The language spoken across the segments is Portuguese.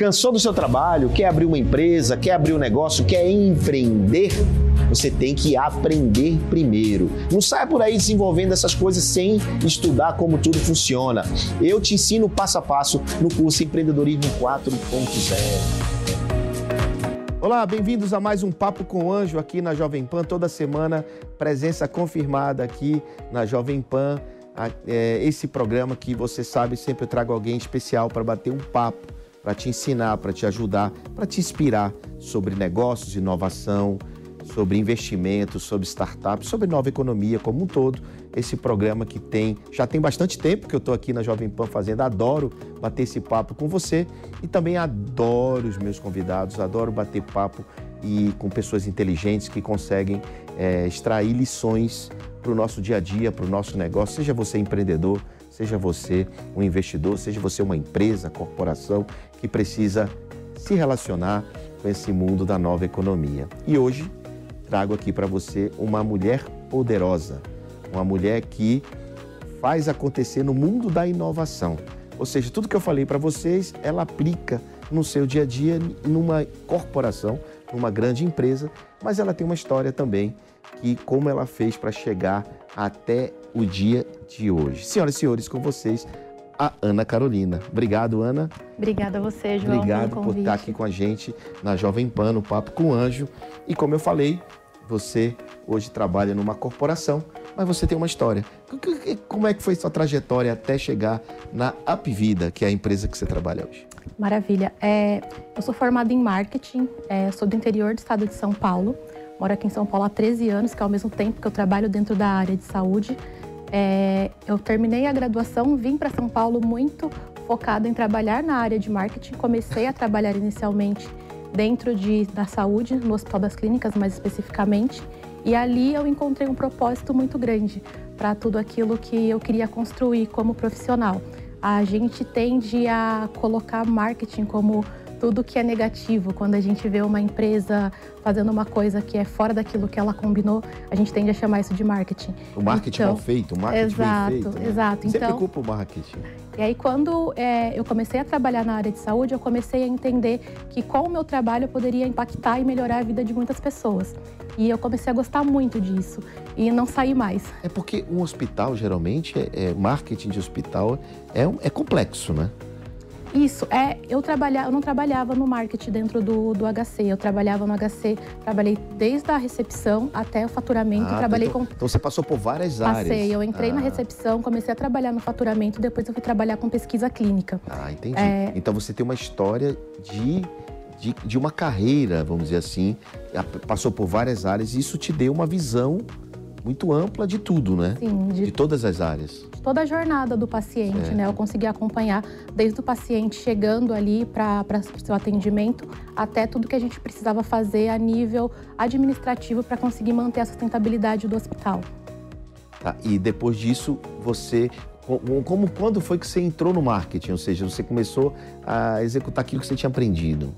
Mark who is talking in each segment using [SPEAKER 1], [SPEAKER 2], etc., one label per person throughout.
[SPEAKER 1] Cansou do seu trabalho? Quer abrir uma empresa? Quer abrir um negócio? Quer empreender? Você tem que aprender primeiro. Não saia por aí desenvolvendo essas coisas sem estudar como tudo funciona. Eu te ensino passo a passo no curso Empreendedorismo 4.0. Olá, bem-vindos a mais um Papo com o Anjo aqui na Jovem Pan. Toda semana, presença confirmada aqui na Jovem Pan. É, esse programa que você sabe, sempre eu trago alguém especial para bater um papo para te ensinar, para te ajudar, para te inspirar sobre negócios, inovação, sobre investimentos, sobre startups, sobre nova economia como um todo. Esse programa que tem, já tem bastante tempo que eu estou aqui na Jovem Pan fazendo, adoro bater esse papo com você e também adoro os meus convidados, adoro bater papo e com pessoas inteligentes que conseguem é, extrair lições para o nosso dia a dia, para o nosso negócio, seja você empreendedor, seja você um investidor, seja você uma empresa, corporação que precisa se relacionar com esse mundo da nova economia. E hoje trago aqui para você uma mulher poderosa, uma mulher que faz acontecer no mundo da inovação. Ou seja, tudo que eu falei para vocês, ela aplica no seu dia a dia, numa corporação, numa grande empresa, mas ela tem uma história também que como ela fez para chegar até o dia de hoje. Senhoras e senhores, com vocês, a Ana Carolina. Obrigado, Ana.
[SPEAKER 2] Obrigada a você, João.
[SPEAKER 1] Obrigado por estar aqui com a gente na Jovem Pan, no Papo com o Anjo. E como eu falei, você hoje trabalha numa corporação, mas você tem uma história. Como é que foi sua trajetória até chegar na Upvida, que é a empresa que você trabalha hoje?
[SPEAKER 2] Maravilha. É, eu sou formada em marketing, é, sou do interior do estado de São Paulo. Moro aqui em São Paulo há 13 anos, que é ao mesmo tempo que eu trabalho dentro da área de saúde. É, eu terminei a graduação, vim para São Paulo muito focada em trabalhar na área de marketing. Comecei a trabalhar inicialmente dentro de, da saúde, no Hospital das Clínicas mais especificamente. E ali eu encontrei um propósito muito grande para tudo aquilo que eu queria construir como profissional. A gente tende a colocar marketing como tudo que é negativo, quando a gente vê uma empresa fazendo uma coisa que é fora daquilo que ela combinou, a gente tende a chamar isso de marketing.
[SPEAKER 1] O marketing então, mal feito, o marketing
[SPEAKER 2] exato,
[SPEAKER 1] bem feito.
[SPEAKER 2] Né? Exato,
[SPEAKER 1] Sempre
[SPEAKER 2] então,
[SPEAKER 1] culpa o marketing.
[SPEAKER 2] E aí, quando é, eu comecei a trabalhar na área de saúde, eu comecei a entender que com o meu trabalho eu poderia impactar e melhorar a vida de muitas pessoas. E eu comecei a gostar muito disso e não saí mais.
[SPEAKER 1] É porque um hospital, geralmente, é, é marketing de hospital é, é complexo, né?
[SPEAKER 2] Isso, é, eu, trabalha, eu não trabalhava no marketing dentro do, do HC, eu trabalhava no HC, trabalhei desde a recepção até o faturamento,
[SPEAKER 1] ah,
[SPEAKER 2] trabalhei
[SPEAKER 1] então,
[SPEAKER 2] com...
[SPEAKER 1] Então você passou por várias áreas.
[SPEAKER 2] Passei, eu entrei
[SPEAKER 1] ah.
[SPEAKER 2] na recepção, comecei a trabalhar no faturamento, depois eu fui trabalhar com pesquisa clínica.
[SPEAKER 1] Ah, entendi. É... Então você tem uma história de, de, de uma carreira, vamos dizer assim, passou por várias áreas e isso te deu uma visão muito ampla de tudo, né?
[SPEAKER 2] Sim,
[SPEAKER 1] de, de todas as áreas.
[SPEAKER 2] Toda a jornada do paciente, certo. né? Eu consegui acompanhar desde o paciente chegando ali para o seu atendimento até tudo que a gente precisava fazer a nível administrativo para conseguir manter a sustentabilidade do hospital.
[SPEAKER 1] Tá, e depois disso, você como quando foi que você entrou no marketing, ou seja, você começou a executar aquilo que você tinha aprendido?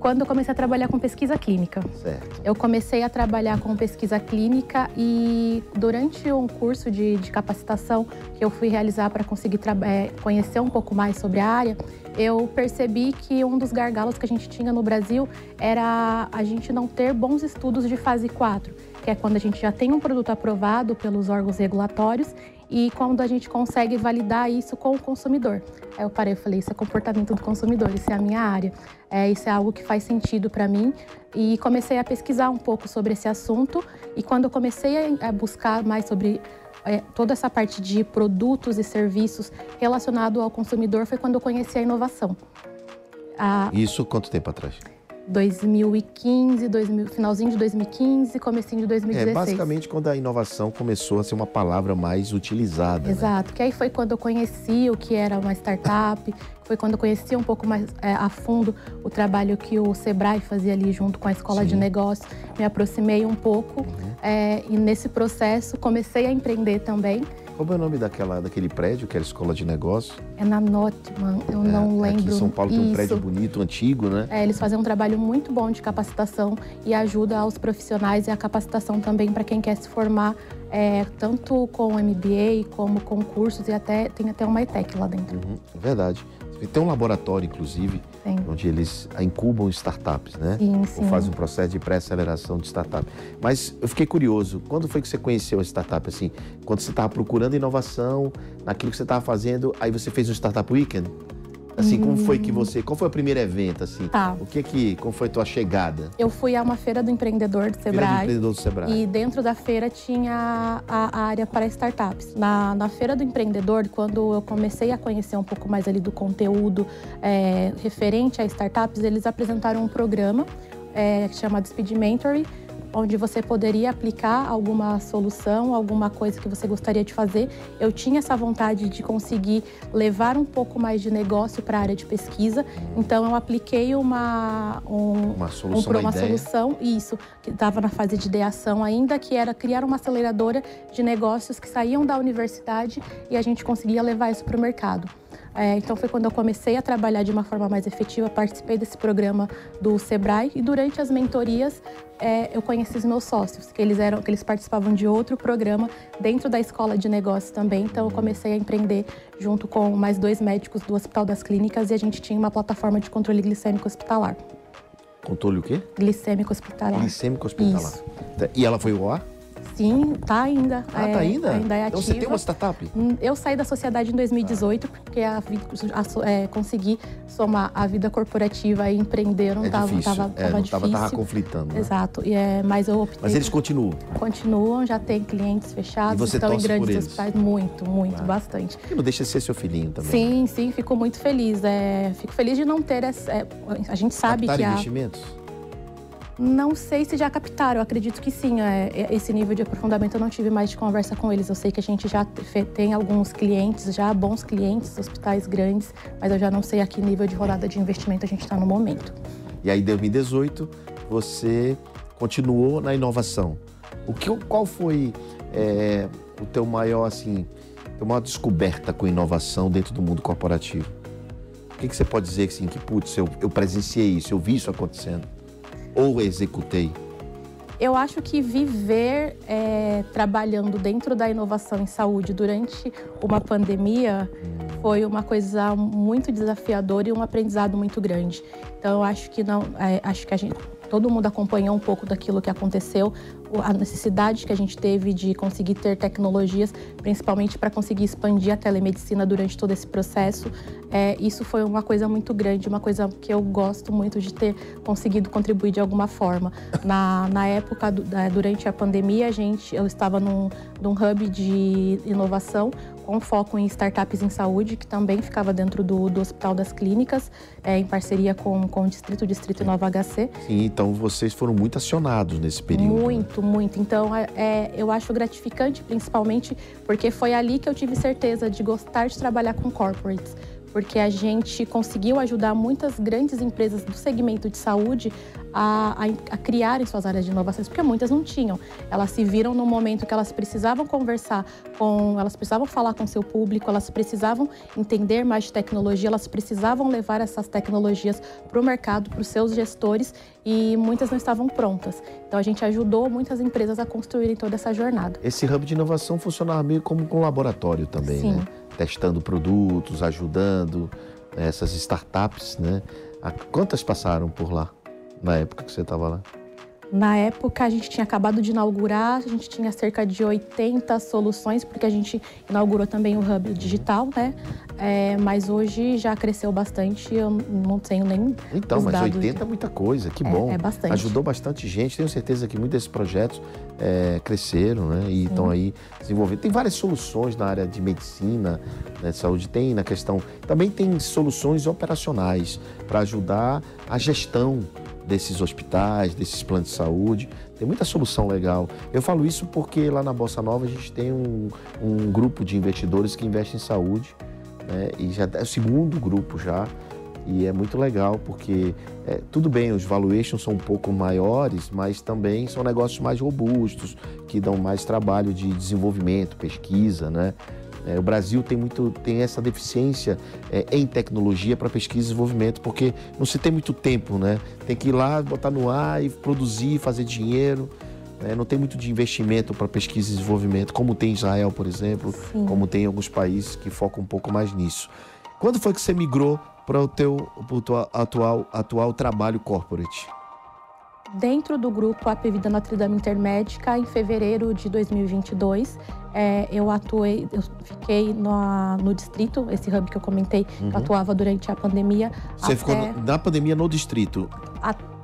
[SPEAKER 2] Quando eu comecei a trabalhar com pesquisa clínica.
[SPEAKER 1] Certo.
[SPEAKER 2] Eu comecei a trabalhar com pesquisa clínica e durante um curso de, de capacitação que eu fui realizar para conseguir é, conhecer um pouco mais sobre a área, eu percebi que um dos gargalos que a gente tinha no Brasil era a gente não ter bons estudos de fase 4, que é quando a gente já tem um produto aprovado pelos órgãos regulatórios e quando a gente consegue validar isso com o consumidor. Aí eu parei e falei, isso é comportamento do consumidor, isso é a minha área, é, isso é algo que faz sentido para mim. E comecei a pesquisar um pouco sobre esse assunto e quando eu comecei a buscar mais sobre é, toda essa parte de produtos e serviços relacionado ao consumidor foi quando eu conheci a inovação.
[SPEAKER 1] A... Isso quanto tempo atrás?
[SPEAKER 2] 2015, 2000, finalzinho de 2015, comecinho de 2016.
[SPEAKER 1] É basicamente quando a inovação começou a ser uma palavra mais utilizada.
[SPEAKER 2] Né? Exato, né? que aí foi quando eu conheci o que era uma startup, foi quando eu conheci um pouco mais é, a fundo o trabalho que o Sebrae fazia ali junto com a escola Sim. de negócios. Me aproximei um pouco uhum. é, e nesse processo comecei a empreender também.
[SPEAKER 1] Como é o nome daquela, daquele prédio que era escola de negócio?
[SPEAKER 2] É na Notman, eu é, não lembro. Aqui
[SPEAKER 1] em São Paulo Isso. tem um prédio bonito, antigo, né?
[SPEAKER 2] É, eles fazem um trabalho muito bom de capacitação e ajuda aos profissionais e a capacitação também para quem quer se formar, é, tanto com MBA como com cursos e até tem até uma ETEC lá dentro.
[SPEAKER 1] Uhum, é verdade. Tem um laboratório, inclusive, sim. onde eles incubam startups, né?
[SPEAKER 2] Sim, sim.
[SPEAKER 1] Ou fazem um processo de pré-aceleração de startup. Mas eu fiquei curioso, quando foi que você conheceu a startup, assim? Quando você estava procurando inovação naquilo que você estava fazendo, aí você fez um Startup Weekend? Assim, como foi que você. Qual foi o primeiro evento, assim?
[SPEAKER 2] Tá.
[SPEAKER 1] O que que. Como foi a tua chegada?
[SPEAKER 2] Eu fui a uma feira do empreendedor do Sebrae. Feira
[SPEAKER 1] do empreendedor do Sebrae.
[SPEAKER 2] E dentro da feira tinha a, a área para startups. Na, na feira do empreendedor, quando eu comecei a conhecer um pouco mais ali do conteúdo é, referente a startups, eles apresentaram um programa é, chamado Speed Mentoring onde você poderia aplicar alguma solução, alguma coisa que você gostaria de fazer. Eu tinha essa vontade de conseguir levar um pouco mais de negócio para a área de pesquisa, então eu apliquei uma, um,
[SPEAKER 1] uma solução, um,
[SPEAKER 2] uma solução isso, que estava na fase de ideação ainda, que era criar uma aceleradora de negócios que saíam da universidade e a gente conseguia levar isso para o mercado. É, então foi quando eu comecei a trabalhar de uma forma mais efetiva, participei desse programa do Sebrae e durante as mentorias é, eu conheci os meus sócios, que eles eram, que eles participavam de outro programa dentro da escola de negócios também. Então eu comecei a empreender junto com mais dois médicos do Hospital das Clínicas e a gente tinha uma plataforma de controle glicêmico hospitalar.
[SPEAKER 1] Controle o quê?
[SPEAKER 2] Glicêmico hospitalar.
[SPEAKER 1] Glicêmico hospitalar. Isso. E ela foi o ar?
[SPEAKER 2] Sim, tá ainda.
[SPEAKER 1] Ah, tá é, tá ainda?
[SPEAKER 2] Ainda é ativa.
[SPEAKER 1] Então você tem uma startup?
[SPEAKER 2] Hum, eu saí da sociedade em 2018 porque a, a, é, consegui somar a vida corporativa e empreender não
[SPEAKER 1] é
[SPEAKER 2] tava,
[SPEAKER 1] difícil.
[SPEAKER 2] tava,
[SPEAKER 1] é,
[SPEAKER 2] tava difícil.
[SPEAKER 1] Tava, tava conflitando. Né?
[SPEAKER 2] Exato. E é, mas eu optei.
[SPEAKER 1] Mas eles continuam?
[SPEAKER 2] Continuam, já tem clientes fechados, estão em grandes hospitais. Muito, muito, ah. bastante.
[SPEAKER 1] E não deixa de ser seu filhinho também.
[SPEAKER 2] Sim, sim, fico muito feliz. É, fico feliz de não ter essa. É, a gente sabe
[SPEAKER 1] Captar
[SPEAKER 2] que.
[SPEAKER 1] investimentos?
[SPEAKER 2] Não sei se já captaram, eu acredito que sim. É, é, esse nível de aprofundamento eu não tive mais de conversa com eles. Eu sei que a gente já tem alguns clientes, já bons clientes, hospitais grandes, mas eu já não sei a que nível de rodada de investimento a gente está no momento.
[SPEAKER 1] E aí, em 2018, você continuou na inovação. O que, qual foi é, o teu maior, assim, teu maior descoberta com inovação dentro do mundo corporativo? O que, que você pode dizer assim, que, putz, eu, eu presenciei isso, eu vi isso acontecendo? Ou executei?
[SPEAKER 2] Eu acho que viver é, trabalhando dentro da inovação em saúde durante uma pandemia foi uma coisa muito desafiadora e um aprendizado muito grande. Então, eu acho que não, é, acho que a gente, todo mundo acompanhou um pouco daquilo que aconteceu, a necessidade que a gente teve de conseguir ter tecnologias, principalmente para conseguir expandir a telemedicina durante todo esse processo. É, isso foi uma coisa muito grande, uma coisa que eu gosto muito de ter conseguido contribuir de alguma forma. Na, na época, durante a pandemia, a gente, eu estava num, num hub de inovação com foco em startups em saúde, que também ficava dentro do, do Hospital das Clínicas, é, em parceria com, com o Distrito, Distrito Nova HC.
[SPEAKER 1] Sim, então vocês foram muito acionados nesse período.
[SPEAKER 2] Muito, né? muito. Então, é, é, eu acho gratificante, principalmente porque foi ali que eu tive certeza de gostar de trabalhar com corporates porque a gente conseguiu ajudar muitas grandes empresas do segmento de saúde a, a, a, criarem suas áreas de inovação, porque muitas não tinham. Elas se viram no momento que elas precisavam conversar com, elas precisavam falar com seu público, elas precisavam entender mais de tecnologia, elas precisavam levar essas tecnologias para o mercado, para os seus gestores e muitas não estavam prontas. Então a gente ajudou muitas empresas a construírem toda essa jornada.
[SPEAKER 1] Esse hub de inovação funcionava meio como um laboratório também,
[SPEAKER 2] Sim.
[SPEAKER 1] né? Testando produtos, ajudando né, essas startups, né? Quantas passaram por lá? na época que você estava lá?
[SPEAKER 2] Na época, a gente tinha acabado de inaugurar, a gente tinha cerca de 80 soluções, porque a gente inaugurou também o Hub Digital, né? É, mas hoje já cresceu bastante, eu não tenho nem.
[SPEAKER 1] Então, mas 80 é muita coisa, que
[SPEAKER 2] é,
[SPEAKER 1] bom.
[SPEAKER 2] É bastante.
[SPEAKER 1] Ajudou bastante gente, tenho certeza que muitos desses projetos é, cresceram, né? E estão aí desenvolvendo. Tem várias soluções na área de medicina, né, de saúde, tem na questão. Também tem soluções operacionais para ajudar a gestão desses hospitais, desses planos de saúde. Tem muita solução legal. Eu falo isso porque lá na Bossa Nova a gente tem um, um grupo de investidores que investe em saúde, né? e já é o segundo grupo já. E é muito legal porque, é, tudo bem, os valuations são um pouco maiores, mas também são negócios mais robustos, que dão mais trabalho de desenvolvimento, pesquisa, né? É, o Brasil tem, muito, tem essa deficiência é, em tecnologia para pesquisa e desenvolvimento, porque não se tem muito tempo, né? Tem que ir lá, botar no ar e produzir, fazer dinheiro. Né? Não tem muito de investimento para pesquisa e desenvolvimento, como tem Israel, por exemplo,
[SPEAKER 2] Sim.
[SPEAKER 1] como tem alguns países que focam um pouco mais nisso. Quando foi que você migrou para o teu pro atual, atual trabalho corporate?
[SPEAKER 2] Dentro do grupo AP Vida Notre Dame Intermédica, em fevereiro de 2022, é, eu atuei, eu fiquei no, no, distrito, esse hub que eu comentei, uhum. eu atuava durante a pandemia.
[SPEAKER 1] Você
[SPEAKER 2] até,
[SPEAKER 1] ficou na pandemia no distrito?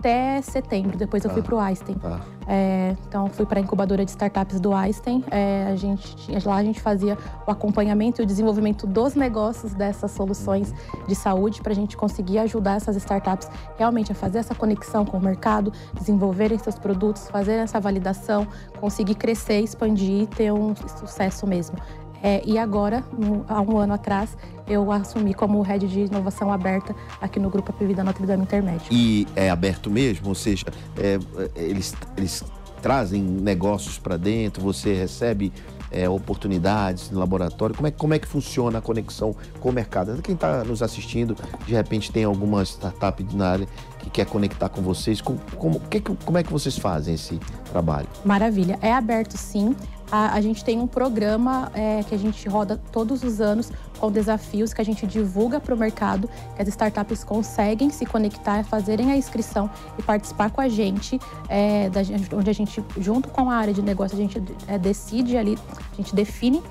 [SPEAKER 2] Até setembro, depois eu fui para o Einstein.
[SPEAKER 1] Tá.
[SPEAKER 2] É, então, fui para a incubadora de startups do Einstein. É, a gente, lá a gente fazia o acompanhamento e o desenvolvimento dos negócios dessas soluções de saúde para a gente conseguir ajudar essas startups realmente a fazer essa conexão com o mercado, desenvolverem seus produtos, fazer essa validação, conseguir crescer, expandir e ter um sucesso mesmo. É, e agora, um, há um ano atrás, eu assumi como head de inovação aberta aqui no Grupo Apivida Notre Dame Intermédio.
[SPEAKER 1] E é aberto mesmo? Ou seja, é, eles, eles trazem negócios para dentro, você recebe é, oportunidades no laboratório? Como é, como é que funciona a conexão com o mercado? Quem está nos assistindo, de repente tem alguma startup na área que quer conectar com vocês, como, como, que, como é que vocês fazem esse trabalho?
[SPEAKER 2] Maravilha. É aberto sim. A, a gente tem um programa é, que a gente roda todos os anos com desafios que a gente divulga para o mercado, que as startups conseguem se conectar, fazerem a inscrição e participar com a gente, é, da, onde a gente, junto com a área de negócio, a gente é, decide ali, a gente define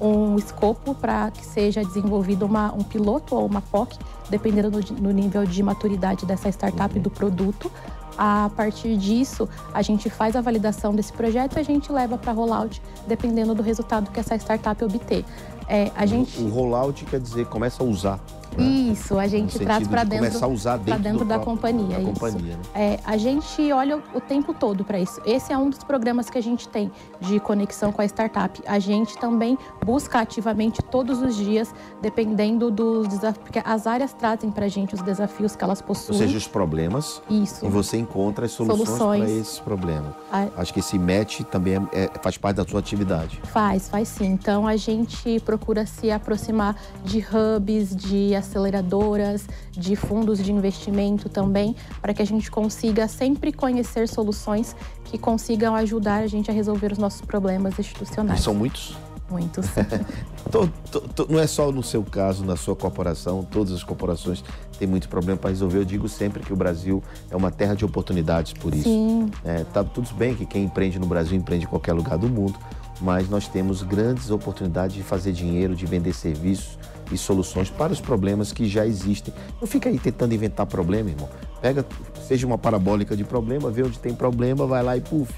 [SPEAKER 2] um escopo para que seja desenvolvido uma, um piloto ou uma POC, dependendo do, do nível de maturidade dessa startup e do produto. A partir disso, a gente faz a validação desse projeto e a gente leva para rollout, dependendo do resultado que essa startup obter. É, a gente...
[SPEAKER 1] O rollout quer dizer começa a usar. Né?
[SPEAKER 2] Isso, a gente traz para dentro,
[SPEAKER 1] começar a usar dentro,
[SPEAKER 2] dentro da companhia.
[SPEAKER 1] Da companhia né?
[SPEAKER 2] é, a gente olha o, o tempo todo para isso. Esse é um dos programas que a gente tem de conexão com a startup. A gente também busca ativamente todos os dias, dependendo dos desafios, porque as áreas trazem para a gente os desafios que elas possuem.
[SPEAKER 1] Ou seja, os problemas.
[SPEAKER 2] Isso.
[SPEAKER 1] E você encontra as soluções,
[SPEAKER 2] soluções.
[SPEAKER 1] para esses problemas.
[SPEAKER 2] A...
[SPEAKER 1] Acho que esse match também é, é, faz parte da sua atividade.
[SPEAKER 2] Faz, faz sim. Então a gente procura se aproximar de hubs, de aceleradoras, de fundos de investimento também, para que a gente consiga sempre conhecer soluções que consigam ajudar a gente a resolver os nossos problemas institucionais.
[SPEAKER 1] E são muitos?
[SPEAKER 2] Muitos.
[SPEAKER 1] tô, tô, tô, não é só no seu caso, na sua corporação, todas as corporações têm muito problema para resolver. Eu digo sempre que o Brasil é uma terra de oportunidades por isso.
[SPEAKER 2] Sim.
[SPEAKER 1] É, tá tudo bem que quem empreende no Brasil empreende em qualquer lugar do mundo, mas nós temos grandes oportunidades de fazer dinheiro, de vender serviços e soluções para os problemas que já existem. Não fica aí tentando inventar problema, irmão. Pega, seja uma parabólica de problema, vê onde tem problema, vai lá e puf,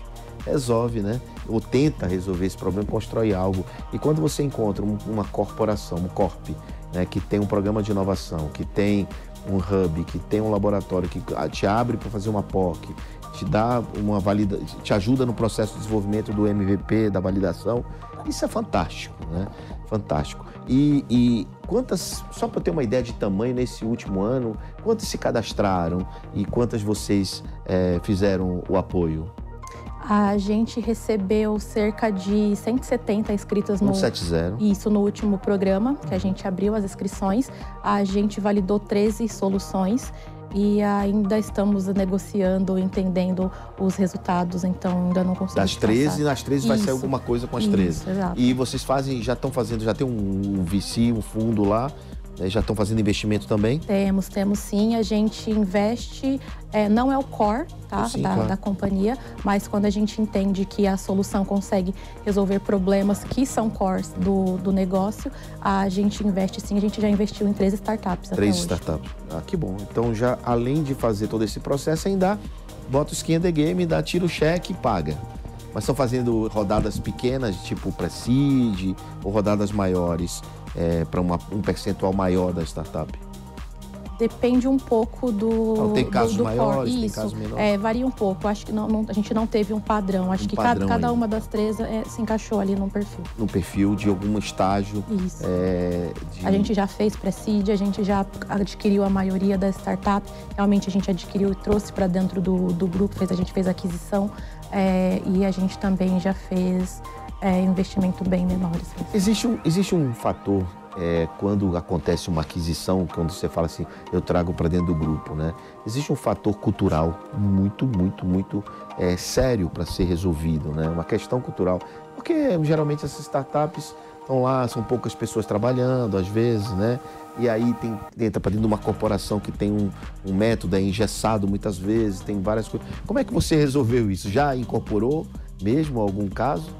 [SPEAKER 1] resolve, né? Ou tenta resolver esse problema, constrói algo. E quando você encontra uma corporação, um corp, né, que tem um programa de inovação, que tem um hub, que tem um laboratório que te abre para fazer uma POC, te dá uma valida, te ajuda no processo de desenvolvimento do MVP, da validação. Isso é fantástico, né? Fantástico. E, e quantas, só para ter uma ideia de tamanho nesse último ano, quantas se cadastraram e quantas vocês é, fizeram o apoio?
[SPEAKER 2] A gente recebeu cerca de 170 inscritas no
[SPEAKER 1] 170.
[SPEAKER 2] Isso no último programa, que a gente abriu as inscrições. A gente validou 13 soluções e ainda estamos negociando, entendendo os resultados, então ainda não conseguimos.
[SPEAKER 1] Das 13,
[SPEAKER 2] passar.
[SPEAKER 1] nas 13 vai sair alguma coisa com as 13.
[SPEAKER 2] Isso, exato.
[SPEAKER 1] E vocês fazem, já estão fazendo, já tem um VC, um fundo lá? Já estão fazendo investimento também?
[SPEAKER 2] Temos, temos sim. A gente investe, é, não é o core tá,
[SPEAKER 1] Sim,
[SPEAKER 2] da,
[SPEAKER 1] claro.
[SPEAKER 2] da companhia, mas quando a gente entende que a solução consegue resolver problemas que são cores do, do negócio, a gente investe sim. A gente já investiu em três startups até
[SPEAKER 1] Três startups. Ah, que bom. Então já, além de fazer todo esse processo, ainda bota o skin in the game, dá tira o cheque e paga. Mas estão fazendo rodadas pequenas, tipo pre-seed, ou rodadas maiores, para um percentual maior da startup?
[SPEAKER 2] Depende um pouco do.
[SPEAKER 1] Então, tem
[SPEAKER 2] do-
[SPEAKER 1] casos
[SPEAKER 2] do
[SPEAKER 1] maiores,
[SPEAKER 2] core.
[SPEAKER 1] tem
[SPEAKER 2] Isso,
[SPEAKER 1] casos menores?
[SPEAKER 2] É, varia um pouco. Acho que não, não- a gente não teve um padrão. Acho
[SPEAKER 1] Um
[SPEAKER 2] que cada,
[SPEAKER 1] padrão
[SPEAKER 2] cada
[SPEAKER 1] ainda.
[SPEAKER 2] uma das três é, se encaixou ali no perfil.
[SPEAKER 1] No perfil de algum estágio.
[SPEAKER 2] Isso.
[SPEAKER 1] é, de-
[SPEAKER 2] A gente já fez pre-seed, a gente já adquiriu a maioria da startup. Realmente a gente adquiriu e trouxe para dentro do, do grupo, fez, a gente fez aquisição é, e a gente também já fez é, investimento bem menores. mesmo.
[SPEAKER 1] Existe um, existe um fator é, quando acontece uma aquisição, quando você fala assim, eu trago para dentro do grupo, né? Existe um fator cultural muito, muito, muito é, sério para ser resolvido, né? Uma questão cultural. Porque geralmente essas startups estão lá, são poucas pessoas trabalhando, às vezes, né? E aí tem, entra para dentro de uma corporação que tem um, um método é engessado muitas vezes, tem várias coisas. Como é que você resolveu isso? Já incorporou mesmo algum caso?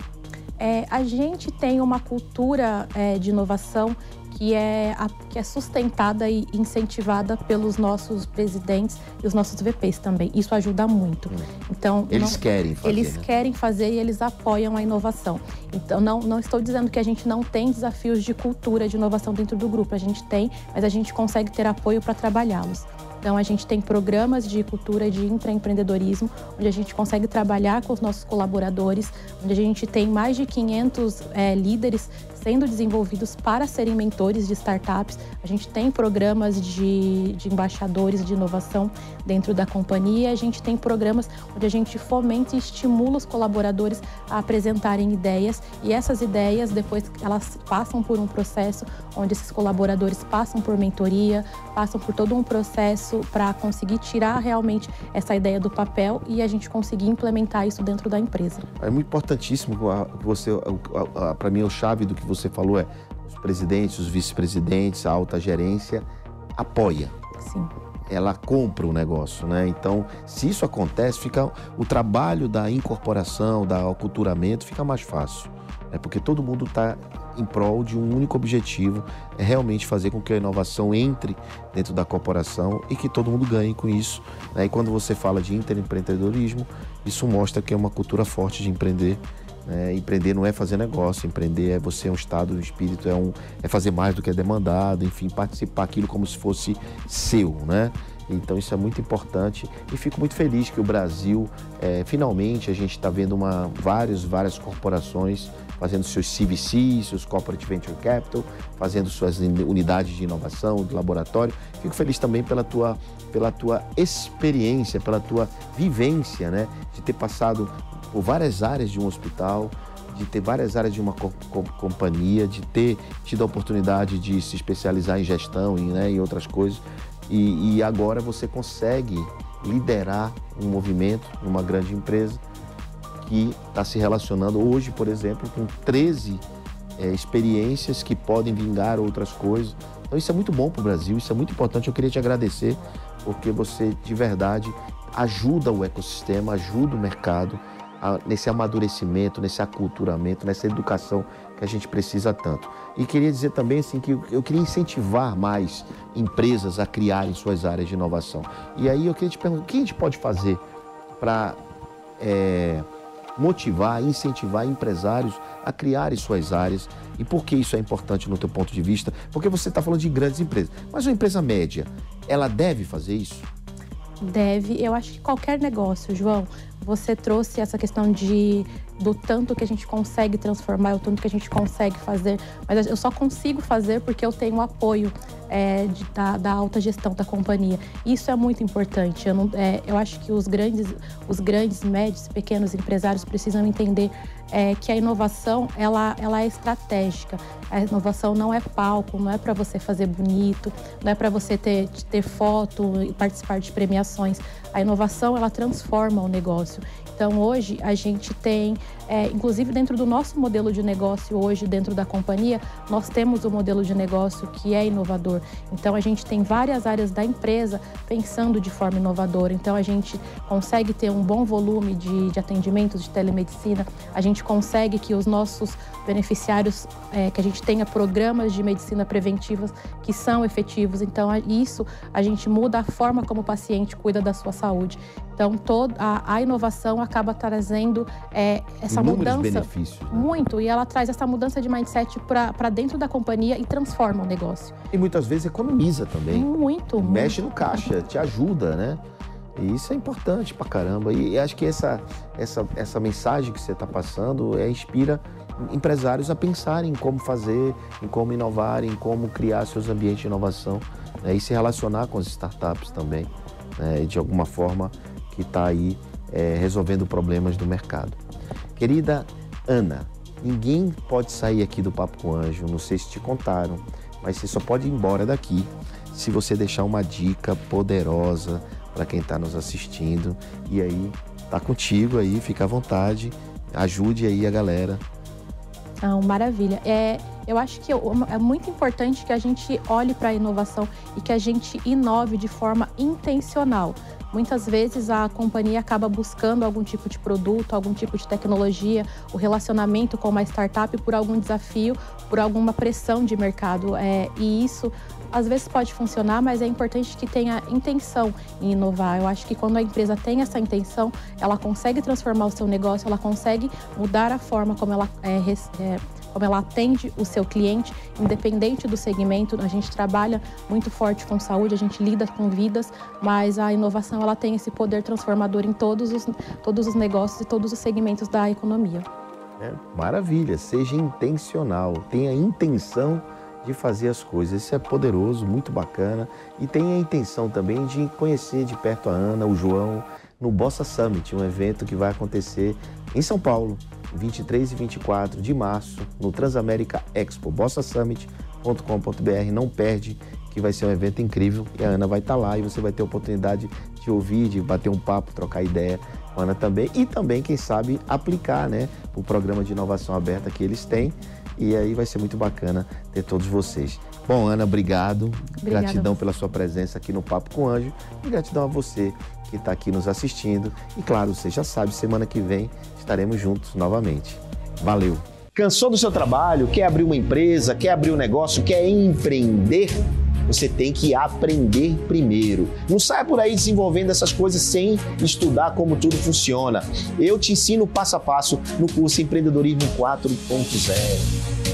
[SPEAKER 2] É, a gente tem uma cultura é, de inovação que é, a- que é sustentada e incentivada pelos nossos presidentes e os nossos VPs também. Isso ajuda muito. Então,
[SPEAKER 1] Eles
[SPEAKER 2] não-
[SPEAKER 1] querem fazer,
[SPEAKER 2] Eles
[SPEAKER 1] né?
[SPEAKER 2] querem fazer e eles apoiam a inovação. Então, não, não estou dizendo que a gente não tem desafios de cultura de inovação dentro do grupo. A gente tem, mas a gente consegue ter apoio para trabalhá-los. Então, a gente tem programas de cultura de intraempreendedorismo, onde a gente consegue trabalhar com os nossos colaboradores, onde a gente tem mais de 500 eh, líderes sendo desenvolvidos para serem mentores de startups. A gente tem programas de, de embaixadores de inovação dentro da companhia. A gente tem programas onde a gente fomenta e estimula os colaboradores a apresentarem ideias e essas ideias depois elas passam por um processo onde esses colaboradores passam por mentoria, passam por todo um processo para conseguir tirar realmente essa ideia do papel e a gente conseguir implementar isso dentro da empresa.
[SPEAKER 1] É muito importantíssimo para mim, o chave do que você falou é os presidentes, os vice-presidentes, a alta gerência apoia.
[SPEAKER 2] Sim.
[SPEAKER 1] Ela compra o negócio, né? Então, se isso acontece, fica o trabalho da incorporação, da aculturamento fica mais fácil. É porque todo mundo está em prol de um único objetivo, é realmente fazer com que a inovação entre dentro da corporação e que todo mundo ganhe com isso. né? E quando você fala de interempreendedorismo, isso mostra que é uma cultura forte de empreender. Né? Empreender não é fazer negócio, empreender é você é um estado do espírito, é, um, é fazer mais do que é demandado, enfim, participar aquilo como se fosse seu, né? Então isso é muito importante e fico muito feliz que o Brasil, eh, finalmente, a gente está vendo uma, várias, várias corporações fazendo seus CVCs, seus Corporate Venture Capital, fazendo suas unidades de inovação, de laboratório. Fico feliz também pela tua, pela tua experiência, pela tua vivência, né? De ter passado por várias áreas de um hospital, de ter várias áreas de uma co- co- companhia, de ter tido a oportunidade de se especializar em gestão e né, em outras coisas. E, e agora você consegue liderar um movimento numa grande empresa que está se relacionando hoje, por exemplo, com 13 eh, experiências que podem vingar outras coisas. Então isso é muito bom para o Brasil, isso é muito importante. Eu queria te agradecer porque você de verdade ajuda o ecossistema, ajuda o mercado nesse amadurecimento, nesse aculturamento, nessa educação que a gente precisa tanto. E queria dizer também assim que eu- queria incentivar mais empresas a criarem suas áreas de inovação. E aí eu queria te perguntar, o que a gente pode fazer para é, motivar, incentivar empresários a criarem suas áreas. E por que isso é importante no teu ponto de vista? Porque você está falando de grandes empresas. Mas uma empresa média, ela deve fazer isso?
[SPEAKER 2] Deve. Eu acho que qualquer negócio, João, você trouxe essa questão de do tanto que a gente consegue transformar, o tanto que a gente consegue fazer, mas eu só consigo fazer porque eu tenho o apoio é, de, da, da, alta gestão da companhia. Isso é muito importante. Eu, não, é, eu acho que os grandes, os grandes, médios, pequenos empresários precisam entender é, que a inovação ela, ela é estratégica. A inovação não é palco, não é para você fazer bonito, não é para você ter, ter foto e participar de premiações. A inovação ela transforma o negócio. Então, hoje, a gente tem, é, inclusive dentro do nosso modelo de negócio, hoje, dentro da companhia, nós temos o um modelo de negócio que é inovador. Então, a gente tem várias áreas da empresa pensando de forma inovadora. Então, a gente consegue ter um bom volume de, de atendimentos de telemedicina, a gente consegue que os nossos beneficiários, é, que a gente tenha programas de medicina preventivas que são efetivos. Então, isso a gente muda a forma como o paciente cuida da sua saúde. Então, toda a, a inovação acaba trazendo é, essa
[SPEAKER 1] Inúmeros
[SPEAKER 2] mudança.
[SPEAKER 1] benefícios. Né?
[SPEAKER 2] Muito. E ela traz essa mudança de mindset para dentro da companhia e transforma o negócio.
[SPEAKER 1] E muitas vezes economiza também.
[SPEAKER 2] Muito.
[SPEAKER 1] Mexe
[SPEAKER 2] muito.
[SPEAKER 1] no caixa, te ajuda, né? E isso é importante pra caramba. E acho que essa, essa, essa mensagem que você está passando é, inspira empresários a pensarem em como fazer, em como inovar, em como criar seus ambientes de inovação né? e se relacionar com as startups também, né? de alguma forma que está aí é, resolvendo problemas do mercado. Querida Ana, ninguém pode sair aqui do Papo com Anjo, não sei se te contaram, mas você só pode ir embora daqui se você deixar uma dica poderosa para quem está nos assistindo. E aí, tá contigo aí, fica à vontade, ajude aí a galera.
[SPEAKER 2] Então, maravilha. É, eu acho que é muito importante que a gente olhe para a inovação e que a gente inove de forma intencional. Muitas vezes a companhia acaba buscando algum tipo de produto, algum tipo de tecnologia, o relacionamento com uma startup por algum desafio, por alguma pressão de mercado. É, e isso às vezes pode funcionar, mas é importante que tenha intenção em inovar. Eu acho que quando a empresa tem essa intenção, ela consegue transformar o seu negócio, ela consegue mudar a forma como ela é, é, como ela atende o seu cliente, independente do segmento. A gente trabalha muito forte com saúde, a gente lida com vidas, mas a inovação ela tem esse poder transformador em todos os, todos os negócios e todos os segmentos da economia.
[SPEAKER 1] É, maravilha, seja intencional, tenha intenção de fazer as coisas. Isso é poderoso, muito bacana. E tem a intenção também de conhecer de perto a Ana, o João, no Bossa Summit, um evento que vai acontecer em São Paulo, 23 e 24 de março, no Transamérica Expo, bossasummit.com.br. Não perde, que vai ser um evento incrível e a Ana vai estar lá e você vai ter a oportunidade de ouvir, de bater um papo, trocar ideia com a Ana também e também, quem sabe, aplicar né, o programa de inovação aberta que eles têm e aí vai ser muito bacana ter todos vocês. Bom, Ana, obrigado.
[SPEAKER 2] Obrigada.
[SPEAKER 1] Gratidão pela sua presença aqui no Papo com Anjo e gratidão a você que está aqui nos assistindo. E claro, você já sabe, semana que vem estaremos juntos novamente. Valeu! Cansou do seu trabalho? Quer abrir uma empresa? Quer abrir um negócio? Quer empreender? Você tem que aprender primeiro. Não saia por aí desenvolvendo essas coisas sem estudar como tudo funciona. Eu te ensino passo a passo no curso Empreendedorismo 4.0.